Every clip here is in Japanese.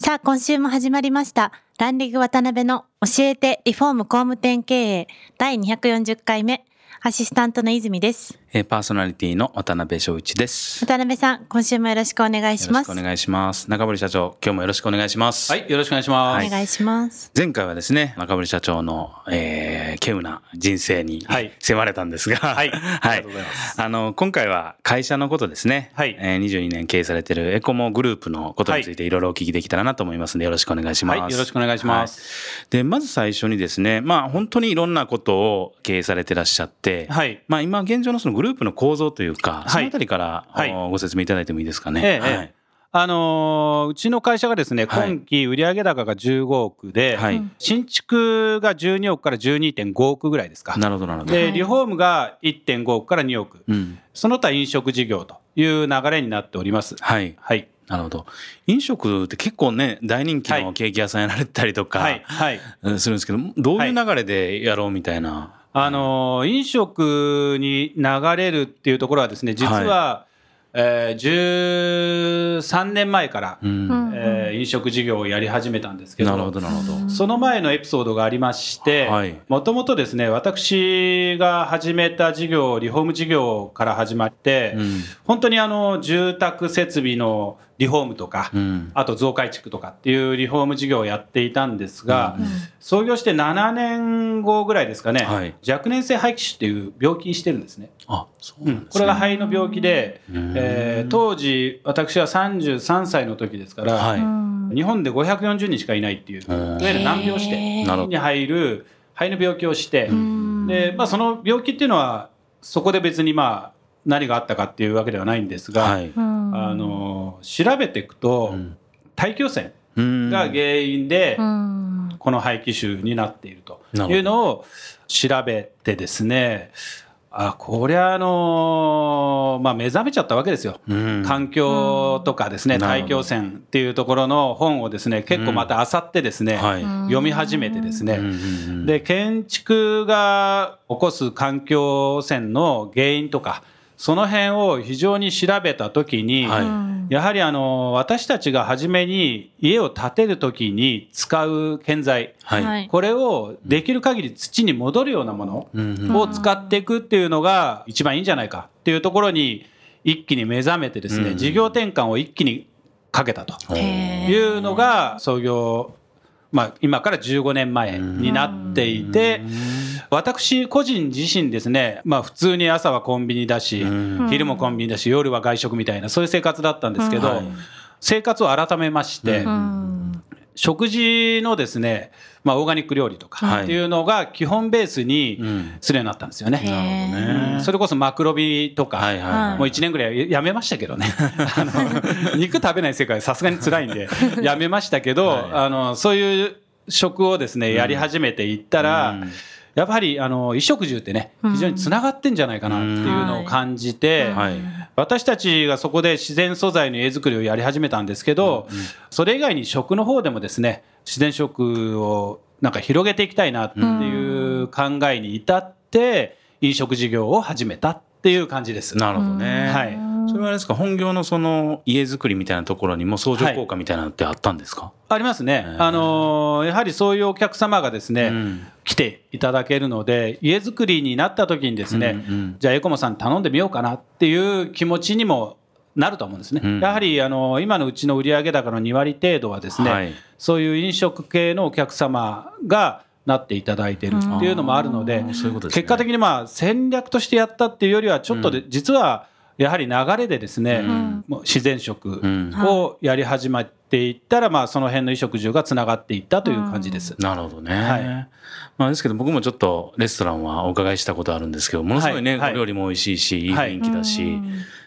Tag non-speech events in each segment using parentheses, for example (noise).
さあ今週も始まりましたランディング渡辺の教えてリフォーム工務店経営第240回目アシスタントの泉です。えーパーソナリティの渡辺翔一です。渡辺さん、今週もよろしくお願いします。よろしくお願いします。中堀社長、今日もよろしくお願いします。はい、よろしくお願いします。お願いします。前回はですね、中堀社長の、えー、稀有な人生に、はい迫れたんですが、はいはいありがとうございますあの、今回は会社のことですね、はいえー、22年経営されているエコモグループのことについていろいろお聞きできたらなと思いますので、よろしくお願いします。はい、よろしくお願いします。で、まず最初にですね、まあ本当にいろんなことを経営されてらっしゃって、はいまあ今現状のそのグループの構造というか、いそのあたりから、はいおご説明いただいてもいいですかね。ええええはいあのーうちの会社がですね、はい今期売上高が15億で、はい新築が12億から12.5億ぐらいですか。なるほど、なるほど。で、はいリフォームが1.5億から2億。うん。その他飲食事業という流れになっております。はい。はい。なるほど。飲食って結構ね、大人気はいのケーキ屋さんやられてたりとか、はい。はい。うんするんですけど、どういう流れでやろうみたいな。あのー飲食に流れるっていうところはですね、実は、えー13年前から、うん。うんえー飲食事業をやり始めたんですけど、なるほど、なるほど。その前のエピソードがありましてはい、もともとですね、私が始めた事業、リフォーム事業から始まって、うん。本当にあの、住宅設備のリフォームとか、うん。あと増改築とかっていうリフォーム事業をやっていたんですが、うん創業して7年後ぐらいですかね、はい若年性肺気腫っていう病気にしてるんですね。あ、そううんなんですね。これが肺の病気で、うんえー当時、私は33歳の時ですから、はい。日本で540人しかいないっていう、いんわゆる難病して、に入る肺の病気をして、んでまあ、その病気っていうのは、そこで別にまあ何があったかっていうわけではないんですが、はい。うん。あの調べていくと、うん。大気汚染うん。が原因で、うん。この肺気腫になっているというのを調べてですね、あこりゃあのまあ、目覚めちゃったわけですよ。うん。環境とかですね、うん大気汚染っていうところの本をですね、結構また漁ってですね、はい。読み始めてですね、うんうんうん。で、建築が起こす環境汚染の原因とか、その辺を非常に調べたときに、はい。やはりあの、私たちが初めに家を建てるときに使う建材、はい。はい。これをできる限り土に戻るようなものうん。うんを使っていくっていうのが一番いいんじゃないかっていうところに一気に目覚めてですね、うん。事業転換を一気にかけたとい。うのが創業、まあ、今から15年前になっていて、私個人自身ですね、まあ、普通に朝はコンビニだし、うん。昼もコンビニだし、夜は外食みたいな、そういう生活だったんですけど、はい。生活を改めまして、うん。食事のですね、まあ、オーガニック料理とはい。かっていうのが基本ベースにうん。するようになったんですよね。うん。それこそマクロビとか、はいはい。もう1年ぐらいやめましたけどね。(laughs) あの肉食べない世界さすがに辛いんで、(laughs) やめましたけど、はい。あの、そういう食をですね、やり始めていったら、うんやっぱり、あの、衣食住ってね、非常につながってんじゃないかなっていうのを感じて、はい。私たちがそこで自然素材の絵作りをやり始めたんですけど、それ以外に食の方でもですね、自然食をなんか広げていきたいなっていう考えに至って、飲食事業を始めたっていう感じです。なるほどね。はい。それはあれですか、本業のその家づくりみたいなところにも相乗効果みたいなのってあったんですか、ありますね。あのーやはりそういうお客様がですね、うん。来ていただけるので、家づくりになった時にですね、うんうんじゃあエコモさん頼んでみようかなっていう気持ちにもなると思うんですね。うんやはりあの今のうちの売上高の2割程度はですね、はい。そういう飲食系のお客様がなっていただいているっていうのもあるので、結果的にまあ戦略としてやったっていうよりはちょっとで、実はやはり流れでですね、ん。もう自然食うん。をやり始めていったら、まあその辺の衣食住がつながっていったという感じです。なるほどね。はい。まあですけど僕もちょっとレストランはお伺いしたことあるんですけど、ものすごいね、はい。はい。お料理も美味しいし、い。い雰囲気だし、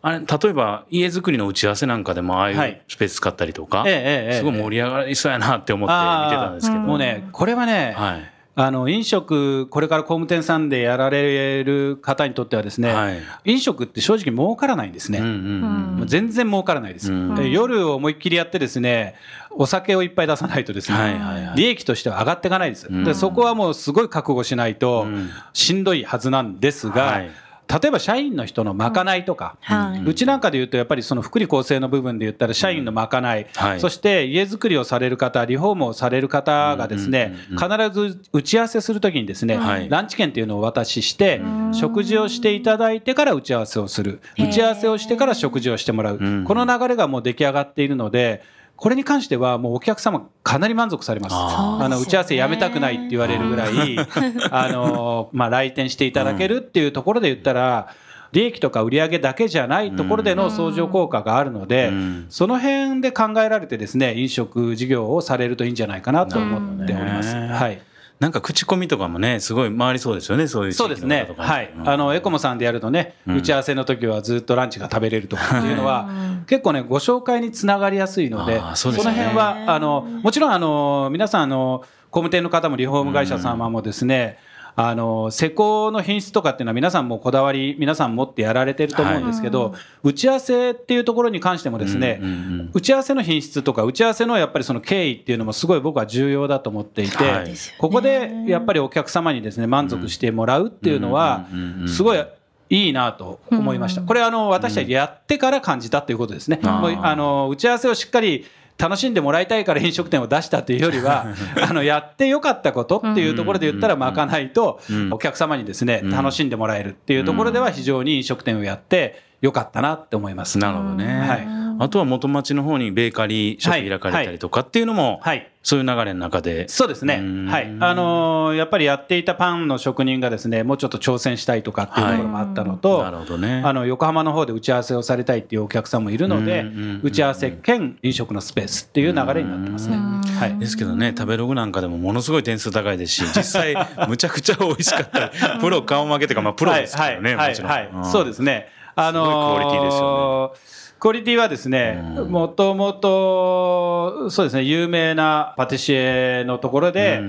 あれ例えば家づくりの打ち合わせなんかでもああいはい。うスペース使ったりとか、ええええすごい盛り上がりそうやなって思って見てたんですけど、もうね、これはね、はいあの飲食、これから工務店さんでやられる方にとってはですね、はい。飲食って正直儲からないんですね。うんうんもう全然儲からないです、うん。で夜を思いっきりやってですねお酒をいっぱい出さないとですね、はいはいはい。利益としては上がっていかないです、ん。でそこはもうすごい覚悟しないとん。しんどいはずなんですが、はい例えば社員の人のまかないとか、はい。うちなんかで言うとやっぱりその福利厚生の部分で言ったら社員のまかない、はい。そして家づくりをされる方リフォームをされる方がですね、必ず打ち合わせするときにですね、はい。ランチ券っていうのをお渡しして、食事をしていただいてから打ち合わせをする。打ち合わせをしてから食事をしてもらう、ん。この流れがもう出来上がっているのでこれに関してはもうお客様かなり満足されます。ああの打ち合わせやめたくないって言われるぐらい、(laughs) あのまあ来店していただけるっていうところで言ったら。利益とか売上だけじゃないところでの相乗効果があるので、うんその辺で考えられてですね飲食事業をされるといいんじゃないかなと思っております。ねはい。なんか口コミとかもねすごい回りそうですよねそういう地そうですね。はい。うん。あの、エコモさんでやるとね、うん。打ち合わせの時はずっとランチが食べれるとかっていうのは、結構ね、ご紹介につながりやすいので、そね。の辺は、あの、もちろん、あの、皆さん、あの、工務店の方もリフォーム会社様もですね、あの施工の品質とかっていうのは皆さんもこだわり皆さん持ってやられてると思うんですけど、打ち合わせっていうところに関してもですね、うんうんうん打ち合わせの品質とか打ち合わせのやっぱりその経緯っていうのもすごい僕は重要だと思っていて、はい。ここでやっぱりお客様にですね満足してもらうっていうのはすごいいいなと思いました。これあの私たちやってから感じたということですね。うあの打ち合わせをしっかり楽しんでもらいたいから飲食店を出したっていうよりは (laughs) あのやってよかったことっていうところで言ったらまかないとうん。お客様にですねうん。楽しんでもらえるっていうところでは非常に飲食店をやってよかったなって思います。なるほどね、はいあとは元町の方にベーカリーショップ開かれたりとかっていうのも、はい。そういう流れの中で。そうですね。うん。はい。あのーやっぱりやっていたパンの職人がですね、もうちょっと挑戦したいとかっていうところもあったのと、なるほどね。あの、横浜の方で打ち合わせをされたいっていうお客さんもいるので打ち合わせ兼飲食のスペースっていう流れになってますね。はい。ですけどね食べログなんかでもものすごい点数高いですし (laughs) 実際むちゃくちゃ美味しかったり (laughs) プロ顔負けというかまあプロですからね、はい。もちろん、はいそうですね。あのすごいクオリティですよクオリティはですね、もともと、そうですね、有名なパティシエのところで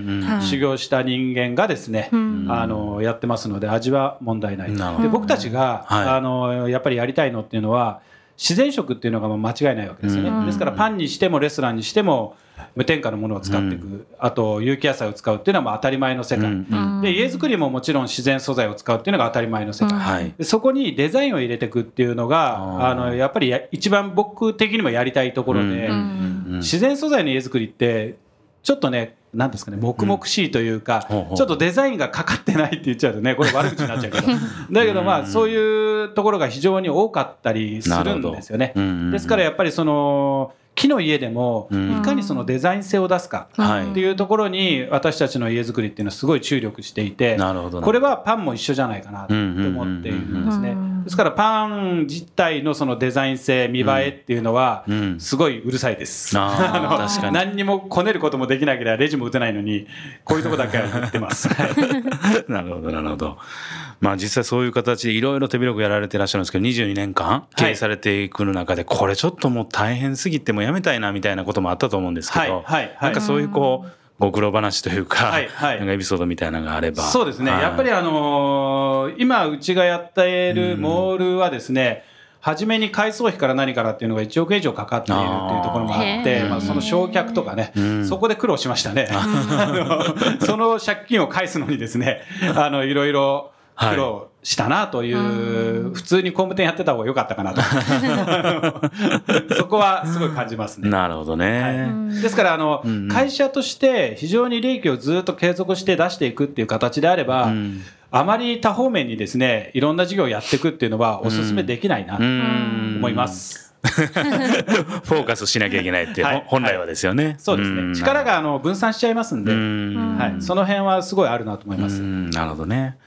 修行した人間がですね、ん。あの、やってますので、味は問題ない。で、僕たちが、はい。あの、やっぱりやりたいのっていうのは、自然食っていうのが間違いないわけですよね。うん。ですから、パンにしてもレストランにしても、無添加のものを使っていく、あと有機野菜を使うっていうのはもう当たり前の世界、で家づくりももちろん自然素材を使うっていうのが当たり前の世界、そこにデザインを入れていくっていうのがあのやっぱりや一番僕的にもやりたいところで、自然素材の家づくりってちょっとねなんですかね黙々しいというか、ほうほう。ちょっとデザインがかかってないって言っちゃうとねこれ悪口になっちゃうけど。だけどまあそういうところが非常に多かったりするんですよね。ですからやっぱりその木の家でもうん。いかにそのデザイン性を出すかはい。っていうところに私たちの家づくりっていうのはすごい注力していてこれはパンも一緒じゃないかなと思っているんですね。うんですからパン自体のそのデザイン性見栄えっていうのはうん。すごいうるさいです、あー (laughs) の確かに。何にもこねることもできなければレジも打てないのにこういうとこだけは言ってます。(laughs) なるほどなるほど。まあ実際そういう形でいろいろ手広くやられてらっしゃるんですけど22年間経営されていく中でこれちょっともう大変すぎてもうやめたいなみたいなこともあったと思うんですけど、はいはいはい。なんかそういうこうご苦労話というか、はいはい。なんかエピソードみたいなのがあれば。そうですね、はい。やっぱりあのー今、うちがやっているモールはですね、初めに改装費から何からっていうのが1億円以上かかっているっていうところもあって、まあ、その焼却とかね、ん。そこで苦労しましたね。あのその借金を返すのにですね、あのいろいろ苦労したなという、普通に工務店やってた方が良かったかなと。(laughs) そこはすごい感じますね。なるほどね、ですからあの、んうん。会社として非常に利益をずっと継続して出していくっていう形であれば、ん。あまり多方面にですねいろんな事業をやっていくっていうのはお勧めできないなとうん。思います。(laughs) フォーカスしなきゃいけないって、はい本来はですよね。そうですね。力があの分散しちゃいますんで、うんはい、その辺はすごいあるなと思います。うんなるほどね。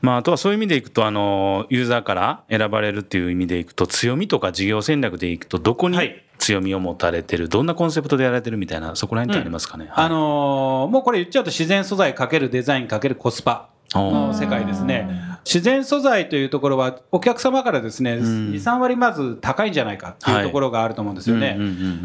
まあ、あとはそういう意味でいくと、あの、ユーザーから選ばれるっていう意味でいくと、強みとか事業戦略でいくと、どこにはい強みを持たれてる、どんなコンセプトでやられてるみたいな、そこら辺ってありますかね？あのーもうこれ言っちゃうと自然素材かけるデザインかけるコスパの世界ですね。自然素材というところはお客様からですね、ん。23割まず高いんじゃないかっていうところがあると思うんですよね。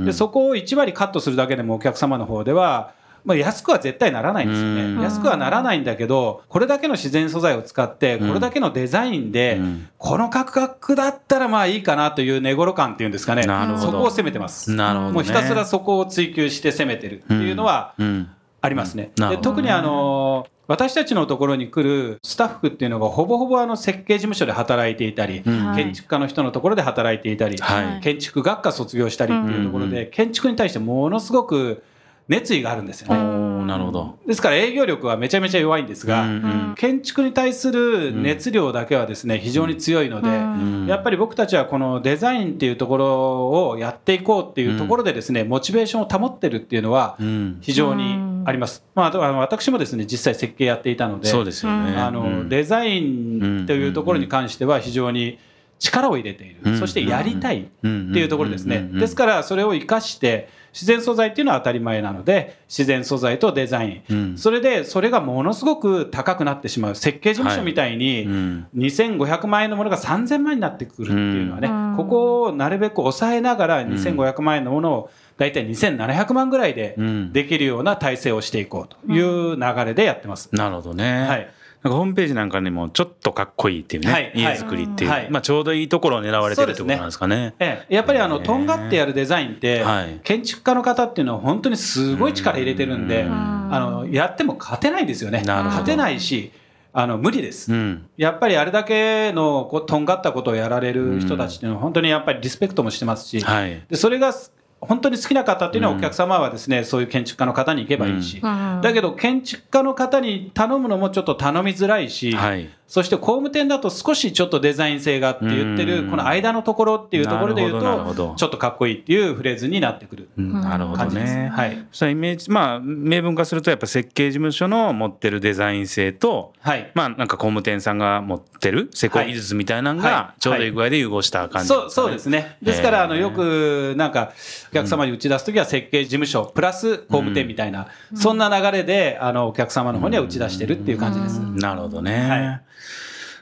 でそこを1割カットするだけでもお客様の方ではまあ、安くは絶対ならないんですよね、うん。安くはならないんだけどこれだけの自然素材を使ってこれだけのデザインで、うん。この価格だったらまあいいかなという値頃感っていうんですかね。そこを攻めてます。なるほどね。もうひたすらそこを追求して攻めてるっていうのはうん。ありますね。で特にあの私たちのところに来るスタッフっていうのがほぼほぼあの設計事務所で働いていたり、うん。はい。建築家の人のところで働いていたり、はい。建築学科卒業したりっていうところで、建築に対してものすごく熱意があるんですよおね。ーなるほど。ですから営業力はめちゃめちゃ弱いんですが、うんうん。建築に対する熱量だけはですね非常に強いので、うん。やっぱり僕たちはこのデザインっていうところをやっていこうっていうところでですね、モチベーションを保ってるっていうのはうん。非常にあります。まあ、あの私もですね実際設計やっていたので、そうですよね。あのうん。デザインというところに関しては非常に力を入れている、うん。そしてやりたいっていうところですね。ですからそれを生かして自然素材っていうのは当たり前なので自然素材とデザイン、うん。それでそれがものすごく高くなってしまう設計事務所みたいに、うん。2500万円のものが3000万円になってくるっていうのはね、うん。ここをなるべく抑えながら2500万円のものを大体2700万ぐらいでうん。できるような体制をしていこうという流れでやってます。なるほどね、はい。なんかホームページなんかにもちょっとかっこいいっていうね、はい。家作りっていう、はい。まあ、ちょうどいいところを狙われてるってことなんですかね。ええ、やっぱりあのとんがってやるデザインって、はい。建築家の方っていうのは本当にすごい力入れてるんで、うん。あのやっても勝てないんですよね。勝てないしあの無理です。うん。やっぱりあれだけのこうとんがったことをやられる人たちっていうのは本当にやっぱりリスペクトもしてますし、はい。でそれが本当に好きな方っていうのはお客様はですね、そういう建築家の方に行けばいいし、うん。だけど建築家の方に頼むのもちょっと頼みづらいし、はいそして工務店だと少しちょっとデザイン性がって言ってうんるこの間のところっていうところで言うとちょっとかっこいいっていうフレーズになってくるうんなるほど感じです。ね。はい。そしたらイメージまあ明文化するとやっぱ設計事務所の持ってるデザイン性とはい。まあなんか工務店さんが持ってる施工技術みたいなのはいがちょうどいい具合で融合した感じそうそうですね。ですから、あの、よく、なんか、お客様に打ち出すときは設計事務所、プラス工務店みたいな、そんな流れで、あの、お客様の方には打ち出してるっていう感じです。なるほどね。はい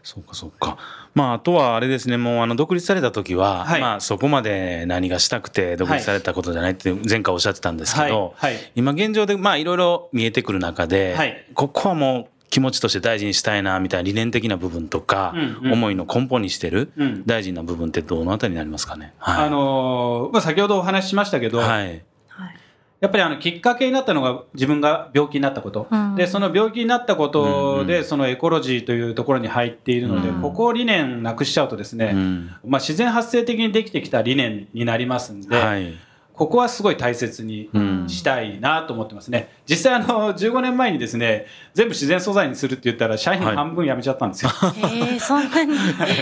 そうかそうか。まああとはあれですねもうあの独立された時は、はいまあそこまで何がしたくて独立されたことじゃないって前回おっしゃってたんですけど、はいはい今現状でまあいろいろ見えてくる中で、はいここはもう気持ちとして大事にしたいなみたいな理念的な部分とか、うんうん思いの根本にしてるうん大事な部分ってどのあたりになりますかね？はい。あのーまあ、先ほどお話ししましたけど、はい。はいやっぱりあのきっかけになったのが自分が病気になったこと、うん。でその病気になったことで、うん。そのエコロジーというところに入っているので、うん。ここを理念なくしちゃうとですね、うん。まあ、自然発生的にできてきた理念になりますんで、はい。ここはすごい大切にうんしたいなと思ってますね。実際あの15年前にですね全部自然素材にするって言ったら社員はい半分辞めちゃったんですよ。(laughs) えー、そんなに？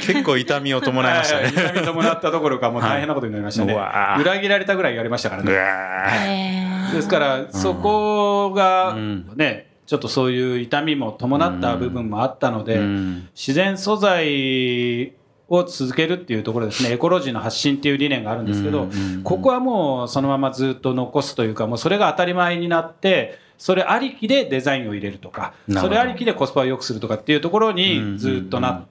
結構痛みを伴いましたね。はい痛み伴ったどころかもう大変なことになりましたね。うわー裏切られたぐらい言われましたからうね。ですからそこがうんねちょっとそういう痛みも伴った部分もあったので、うん自然素材を続けるっていうところですね。エコロジーの発信っていう理念があるんですけど、ここはもうそのままずっと残すというかもうそれが当たり前になってそれありきでデザインを入れるとかそれありきでコスパを良くするとかっていうところにずっとなっ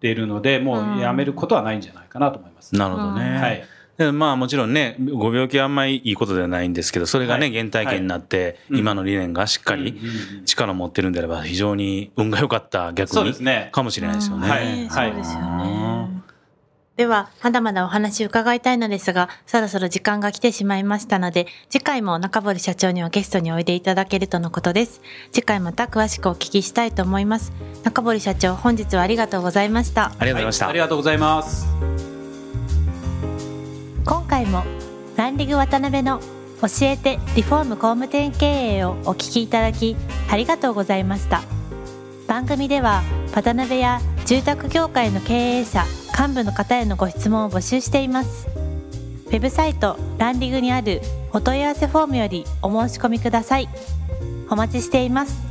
ているのでもうやめることはないんじゃないかなと思います。なるほどね。はい。でまあもちろんねご病気はあんまりいいことではないんですけどそれがね、はい原体験になって、はい。今の理念がしっかり力を持ってるんであれば非常に運が良かった逆にそうですね。かもしれないですよね。はい。ねはい。そうですよね。では、まだまだお話伺いたいのですが、そろそろ時間が来てしまいましたので、次回も中堀社長にはゲストにおいでいただけるとのことです。次回また詳しくお聞きしたいと思います。中堀社長、本日はありがとうございました。ありがとうございました。はいありがとうございます。今回もランディング渡辺の教えてリフォーム工務店経営をお聞きいただきありがとうございました番組では渡辺や住宅業界の経営者幹部の方へのご質問を募集しています。ウェブサイトランディングにあるお問い合わせフォームよりお申し込みください。お待ちしています。